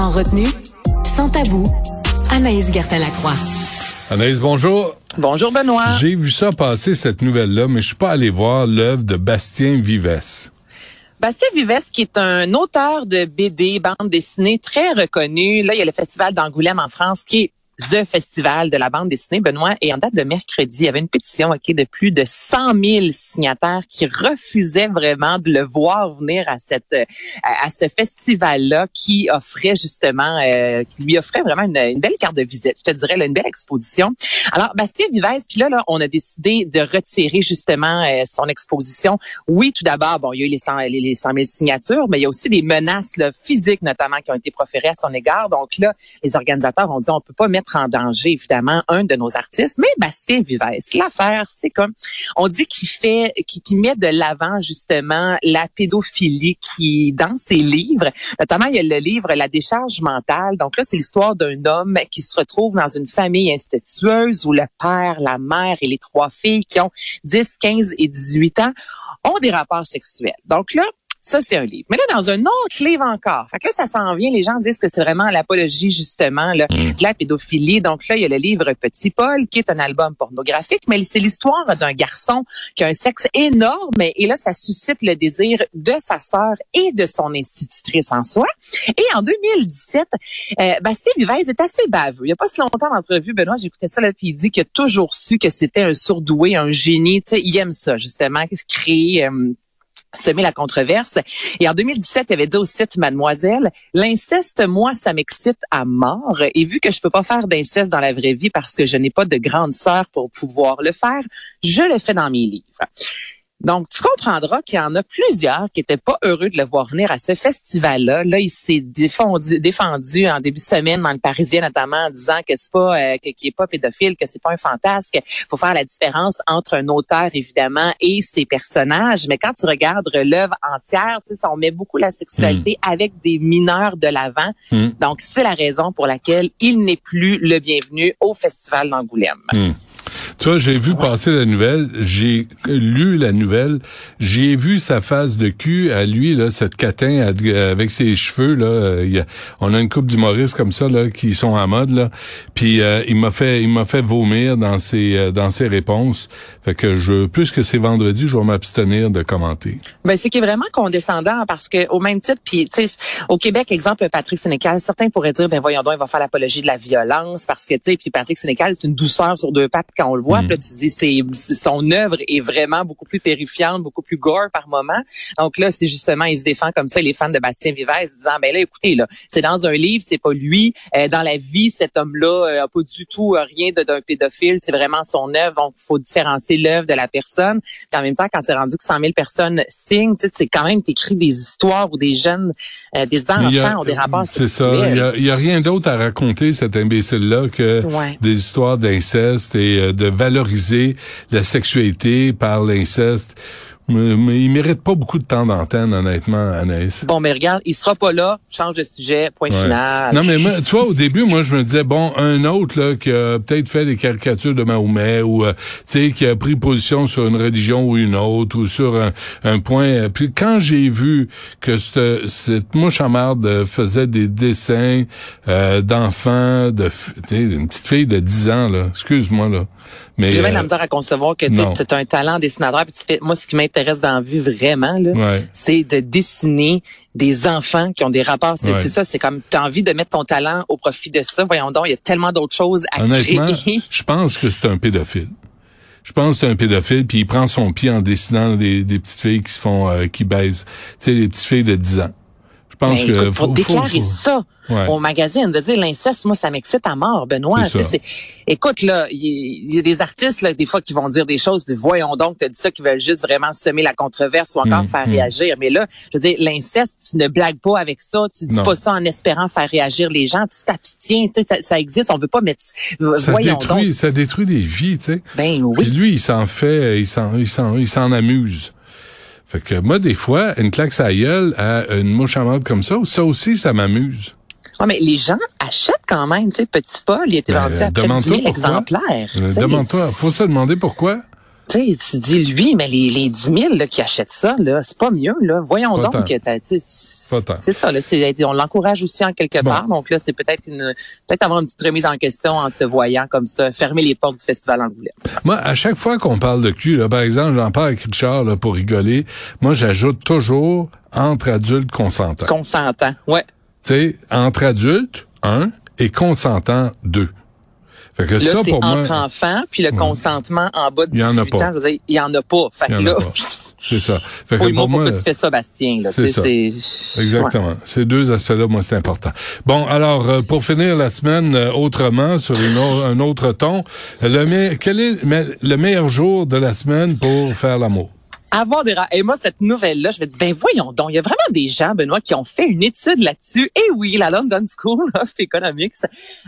Sans retenue, sans tabou, Anaïs Gertin-Lacroix. Anaïs, bonjour. Bonjour Benoît. J'ai vu ça passer, cette nouvelle-là, mais je suis pas allé voir l'œuvre de Bastien Vives. Bastien Vives, qui est un auteur de BD, bande dessinée très reconnu. Là, il y a le Festival d'Angoulême en France qui est The Festival de la bande dessinée, Benoît. Et en date de mercredi, il y avait une pétition ok, de plus de 100 000 signataires qui refusaient vraiment de le voir venir à cette euh, à, ce festival-là qui offrait justement, euh, qui lui offrait vraiment une, belle carte de visite. Je te dirais, là, une belle exposition. Alors, Bastien Vives, puis là, là, on a décidé de retirer justement euh, son exposition. Oui, tout d'abord, bon, il y a eu les 100, les 100 000 signatures, mais il y a aussi des menaces là, physiques notamment qui ont été proférées à son égard. Donc là, les organisateurs ont dit on peut pas mettre en danger, évidemment, un de nos artistes, mais Bastien Vives. L'affaire, c'est comme, on dit qu'il fait, qu'il met de l'avant, justement, la pédophilie qui, dans ses livres, notamment, il y a le livre La décharge mentale. Donc là, c'est l'histoire d'un homme qui se retrouve dans une famille institueuse où le père, la mère et les trois filles qui ont 10, 15 et 18 ans ont des rapports sexuels. Donc là, ça, c'est un livre. Mais là, dans un autre livre encore, fait que là, ça s'en vient, les gens disent que c'est vraiment l'apologie, justement, là, mm. de la pédophilie. Donc là, il y a le livre Petit Paul, qui est un album pornographique, mais c'est l'histoire d'un garçon qui a un sexe énorme, et là, ça suscite le désir de sa sœur et de son institutrice en soi. Et en 2017, euh, Bastien Vivez est assez baveux. Il n'y a pas si longtemps d'entrevue, Benoît, j'écoutais ça, là, puis il dit qu'il a toujours su que c'était un sourdoué, un génie. Sais, il aime ça, justement, créer... Euh, semer la controverse. Et en 2017, il avait dit au site Mademoiselle, l'inceste, moi, ça m'excite à mort. Et vu que je peux pas faire d'inceste dans la vraie vie parce que je n'ai pas de grande sœur pour pouvoir le faire, je le fais dans mes livres. Donc, tu comprendras qu'il y en a plusieurs qui étaient pas heureux de le voir venir à ce festival-là. Là, il s'est défendu, défendu en début de semaine dans le Parisien, notamment en disant que c'est pas euh, qu'il est pas pédophile, que c'est pas un fantasme, qu'il faut faire la différence entre un auteur évidemment et ses personnages. Mais quand tu regardes l'œuvre entière, tu sais, on met beaucoup la sexualité hmm. avec des mineurs de l'avant. Hmm. Donc, c'est la raison pour laquelle il n'est plus le bienvenu au Festival d'Angoulême. Hmm. Tu vois, j'ai vu passer la nouvelle, j'ai lu la nouvelle, j'ai vu sa face de cul à lui, là, cette catin avec ses cheveux, là. Y a, on a une coupe d'humoristes comme ça, là, qui sont à mode, là. Puis euh, il m'a fait, il m'a fait vomir dans ses, euh, dans ses réponses. Fait que je, plus que c'est vendredi, je vais m'abstenir de commenter. Ben, c'est qui est vraiment condescendant parce que au même titre, puis tu sais, au Québec, exemple, Patrick Sénécal, certains pourraient dire, ben voyons donc, il va faire l'apologie de la violence parce que tu sais, puis Patrick Sénécal, c'est une douceur sur deux pattes quand on le voit. Mm. tu dis, c'est son œuvre est vraiment beaucoup plus terrifiante, beaucoup plus gore par moment. Donc là, c'est justement, il se défend comme ça les fans de Bastien Vives, disant, ben là, écoutez, là, c'est dans un livre, c'est pas lui. Euh, dans la vie, cet homme-là euh, a pas du tout euh, rien d'un pédophile. C'est vraiment son œuvre. Donc, il faut différencier l'œuvre de la personne. Puis en même temps, quand c'est rendu que 100 000 personnes signent, c'est quand même écrit des histoires où des jeunes, des enfants ont des rapports C'est ça. Il y a, rien d'autre à raconter, cet imbécile-là, que des histoires d'inceste et de valoriser la sexualité par l'inceste. Mais, il mérite pas beaucoup de temps d'antenne, honnêtement, Anaïs. Bon, mais regarde, il sera pas là. Change de sujet. Point final. Non, mais moi, tu vois, au début, moi, je me disais, bon, un autre, là, qui a peut-être fait des caricatures de Mahomet ou, euh, tu sais, qui a pris position sur une religion ou une autre ou sur un, point. Puis quand j'ai vu que cette, cette mouche à marde faisait des dessins euh, d'enfants, de, tu sais, une petite fille de 10 ans, là, excuse-moi, là. Mais, J'ai même la euh, misère à concevoir que tu as un talent dessinateur. Puis tu fais, moi, ce qui m'intéresse dans la vie vraiment, là, c'est de dessiner des enfants qui ont des rapports. C'est, ça, c'est comme tu as envie de mettre ton talent au profit de ça. Voyons donc, il y a tellement d'autres choses à Honnêtement, Je pense que c'est un pédophile. Je pense que c'est un pédophile, puis il prend son pied en dessinant des, des petites filles qui se font euh, qui baisent. Tu sais, les petites filles de 10 ans pense ben, que faut, déclarer ça au magazine, de dire l'inceste, moi, ça m'excite à mort, Benoît. écoute, là, il y, a des artistes, là, des fois, qui vont dire des choses, voyons donc, tu dit ça, qui veulent juste vraiment semer la controverse ou encore mm, faire mm. réagir. Mais là, je veux dire, l'inceste, tu ne blagues pas avec ça, tu dis pas ça en espérant faire réagir les gens, tu t'abstiens, tu sais, ça, ça, existe, on veut pas mettre, ça détruit, Ça détruit des vies, tu sais. Ben oui. Puis lui, il s'en fait, il s'en, il s'en, il s'en amuse. Fait que moi, des fois, une claque sa gueule à une mouche à comme ça, ça aussi, ça m'amuse. Ouais, mais les gens achètent quand même, tu sais, Petit Paul, il était ben, vendu à près de 10 exemplaires. Euh, demande-toi, faut se demander pourquoi. Tu dis, lui, mais les, les 10 000 là, qui achètent ça, là, c'est pas mieux. Là. Voyons Pas donc. C'est ça. Là, on l'encourage aussi en quelque Bon. part. Donc là, c'est peut-être une peut-être avoir une petite remise en question en se voyant comme ça, fermer les portes du festival Angoulême. Moi, à chaque fois qu'on parle de cul, là, par exemple, j'en parle avec Richard là, pour rigoler, moi, j'ajoute toujours entre adultes consentants. Consentant. Ouais. Tu sais, entre adultes, un, et consentants, deux. Fait que Là, ça, c'est pour moi, entre enfants, puis le consentement en bas de Il y en a 18 pas. ans, je veux dire, il y en a pas. Fait que en a là, c'est ça. Fait que pour moi, pourquoi tu fais ça, Bastien. C'est ça. Exactement. Ces deux aspects-là, moi, c'est important. Bon, alors, euh, pour finir la semaine euh, autrement, sur une un autre ton, le me- quel est le meilleur jour de la semaine pour faire l'amour? Avoir des ra- Et moi, cette nouvelle-là, je me dis, ben voyons donc, il y a vraiment des gens, Benoît, qui ont fait une étude là-dessus. Et oui, la London School of Economics,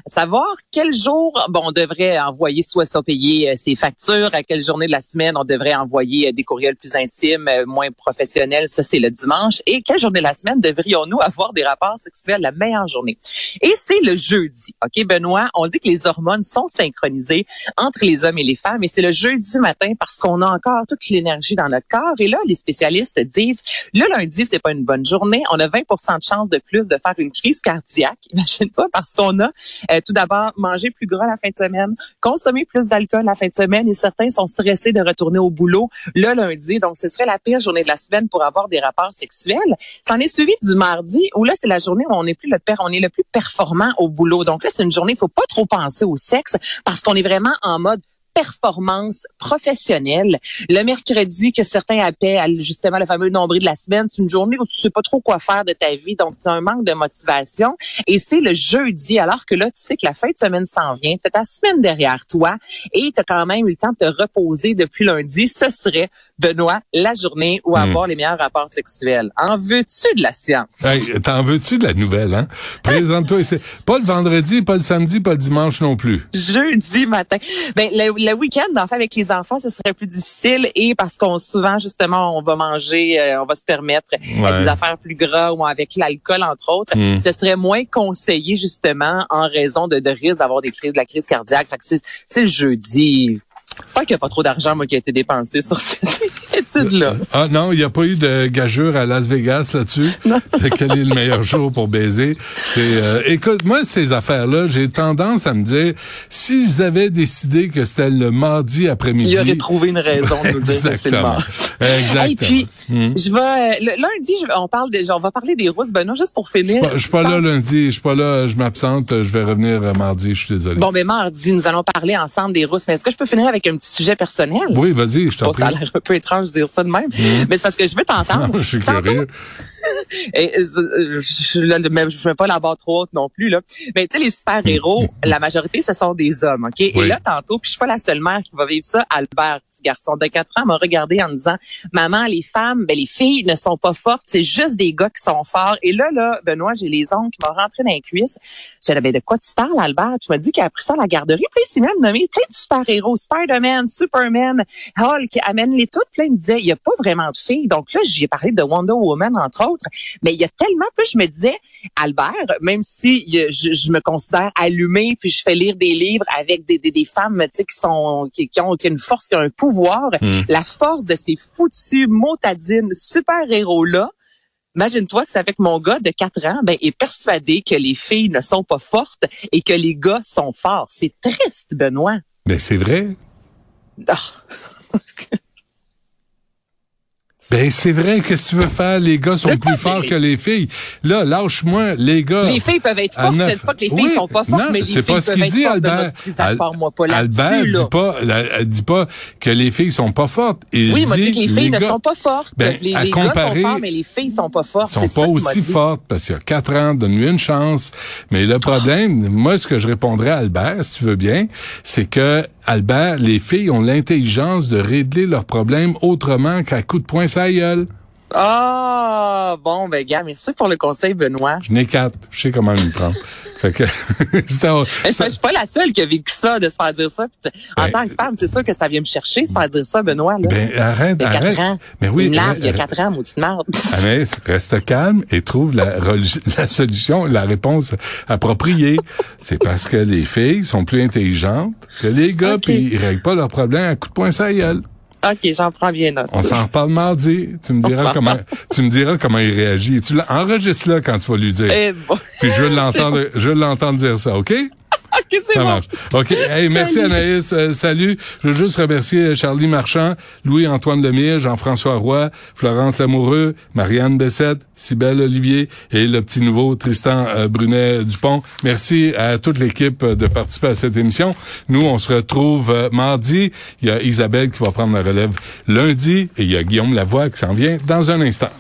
savoir quel jour, bon, on devrait envoyer soit ça payer euh, ses factures, à quelle journée de la semaine on devrait envoyer euh, des courriels plus intimes, euh, moins professionnels, ça c'est le dimanche. Et quelle journée de la semaine devrions-nous avoir des rapports sexuels la meilleure journée? Et c'est le jeudi. OK, Benoît, on dit que les hormones sont synchronisées entre les hommes et les femmes et c'est le jeudi matin parce qu'on a encore toute l'énergie dans notre Et là, les spécialistes disent, le lundi, c'est pas une bonne journée. On a 20% de chances de plus de faire une crise cardiaque. Imagine-toi, parce qu'on a euh, tout d'abord mangé plus gras la fin de semaine, consommé plus d'alcool la fin de semaine et certains sont stressés de retourner au boulot le lundi. Donc, ce serait la pire journée de la semaine pour avoir des rapports sexuels. C'en est suivi du mardi où là, c'est la journée où on est plus le per- on est le plus performant au boulot. Donc là, c'est une journée, il faut pas trop penser au sexe parce qu'on est vraiment en mode performance professionnelle. Le mercredi, que certains appellent justement le fameux nombril de la semaine, c'est une journée où tu sais pas trop quoi faire de ta vie, donc tu as un manque de motivation. Et c'est le jeudi, alors que là, tu sais que la fin de semaine s'en vient, tu as ta semaine derrière toi et tu as quand même eu le temps de te reposer depuis lundi. Ce serait, Benoît, la journée où avoir les meilleurs rapports sexuels. En veux-tu de la science? Hey, t'en veux-tu de la nouvelle, hein? Présente-toi ici. Pas le vendredi, pas le samedi, pas le dimanche non plus. jeudi matin. Ben le, le week-end, en fait, avec les enfants, ce serait plus difficile et parce qu'on souvent justement, on va manger, euh, on va se permettre Ouais. des affaires plus gras ou avec l'alcool entre autres. Mm. Ce serait moins conseillé justement en raison de, de risque d'avoir des crises, de la crise cardiaque. Fait que c'est, c'est le jeudi. J'espère qu'il n'y a pas trop d'argent moi qui a été dépensé sur cette étude-là. Ah non, il n'y a pas eu de gageure à Las Vegas là-dessus. Quel est le meilleur jour pour baiser? C'est euh, écoute, moi ces affaires-là, j'ai tendance à me dire s'ils avaient décidé que c'était le mardi après-midi. Il aurait trouvé une raison de nous dire que c'est le Exactement. mort. Exactement. Et puis, Hmm. je vais euh, le, lundi, je- on parle on va parler des rousses, Benoît, juste pour finir. je suis pas là lundi, je suis pas là, je m'absente, je vais revenir euh, mardi, je suis désolé. Bon, mais mardi, nous allons parler ensemble des rousses. Mais est-ce que je peux finir avec un petit sujet personnel? Oui, vas-y, je t'en prie. ça a l'air un peu étrange de dire ça de même. Mais c'est parce que je veux t'entendre. Je suis curieux. Et, euh, je, je fais pas la barre trop haute non plus, là. Mais tu sais, les super-héros, la majorité, ce sont des hommes, OK? Et là, tantôt, puis je suis pas la seule mère qui va vivre ça. Albert, petit garçon de 4 ans, m'a regardé en me disant, maman, les femmes, ben, les filles ne sont pas fortes, c'est juste des gars qui sont forts. Et là, là, Benoît, j'ai les ongles qui m'ont rentré dans les cuisses. J'ai dit, ben, de quoi tu parles, Albert? Tu m'as dit qu'il a appris ça à la garderie. Puis il s'est même nommé plein de super-héros, Spider-Man, Superman, Hulk, amène-les toutes. Puis là, il me disait, il y a pas vraiment de filles. Donc là, j'y ai parlé de Wonder Woman, entre autres. Mais il y a tellement que je me disais, Albert, même si je, je me considère allumée, puis je fais lire des livres avec des, des, des femmes, tu sais, qui sont, qui, qui ont, qui ont une force, qui ont un pouvoir, Hmm. la force de ces foutus motadines super-héros-là, Imagine-toi que ça fait que mon gars de 4 ans ben, est persuadé que les filles ne sont pas fortes et que les gars sont forts. C'est triste, Benoît. Mais c'est vrai. Ah. Ben c'est vrai, qu'est-ce que tu veux faire? Les gars sont plus forts que les filles. Là, lâche-moi, les gars. Les filles peuvent être fortes. Je ne dis pas que les filles Oui, sont pas fortes, non, mais les c'est filles pas ce peuvent qu'il être dit, fortes Albert. de. Al- Part-moi pas Albert dit pas, la- elle dit pas que les filles sont pas fortes. Il Oui, il m'a dit que les filles ne gars sont pas fortes. Ben, les les gars sont forts, mais les filles sont pas fortes. sont pas aussi fortes parce qu'il y a quatre ans, donne-lui une chance. Mais le problème, moi, ce que je répondrais à Albert, si tu veux bien, c'est que Albert, les filles ont l'intelligence de régler leurs problèmes autrement qu'à coup de poing gueule. Ah, bon, ben, gars, merci pour le conseil, Benoît. Je n'ai quatre. Je sais comment me prendre. fait que, je suis pas la seule qui a vécu ça, de se faire dire ça. Puis, en Ben, tant que femme, c'est sûr que ça vient me chercher, se faire dire ça, Benoît. Là. ben, arrête, il y a arrête. quatre ans. Mais oui, il il y a quatre ans, maudite marde. Anaïs, reste calme et trouve la, solution, la réponse appropriée. C'est parce que les filles sont plus intelligentes que les gars, puis ils règlent pas leurs problèmes à coup de poing gueule. OK, j'en prends bien note. On s'en reparle mardi. Tu me diras comment, tu me diras comment il réagit. Tu enregistres là quand tu vas lui dire. Eh bon. Puis je veux l'entendre, je veux l'entendre dire ça, OK? OK, c'est Ça bon. marche. OK. Hey, merci Anaïs. Euh, salut. Je veux juste remercier Charlie Marchand, Louis-Antoine Lemire, Jean-François Roy, Florence Lamoureux, Marianne Bessette, Cybelle Olivier et le petit nouveau Tristan euh, Brunet-Dupont. Merci à toute l'équipe de participer à cette émission. Nous, on se retrouve euh, mardi. Il y a Isabelle qui va prendre la relève lundi et il y a Guillaume Lavoie qui s'en vient dans un instant.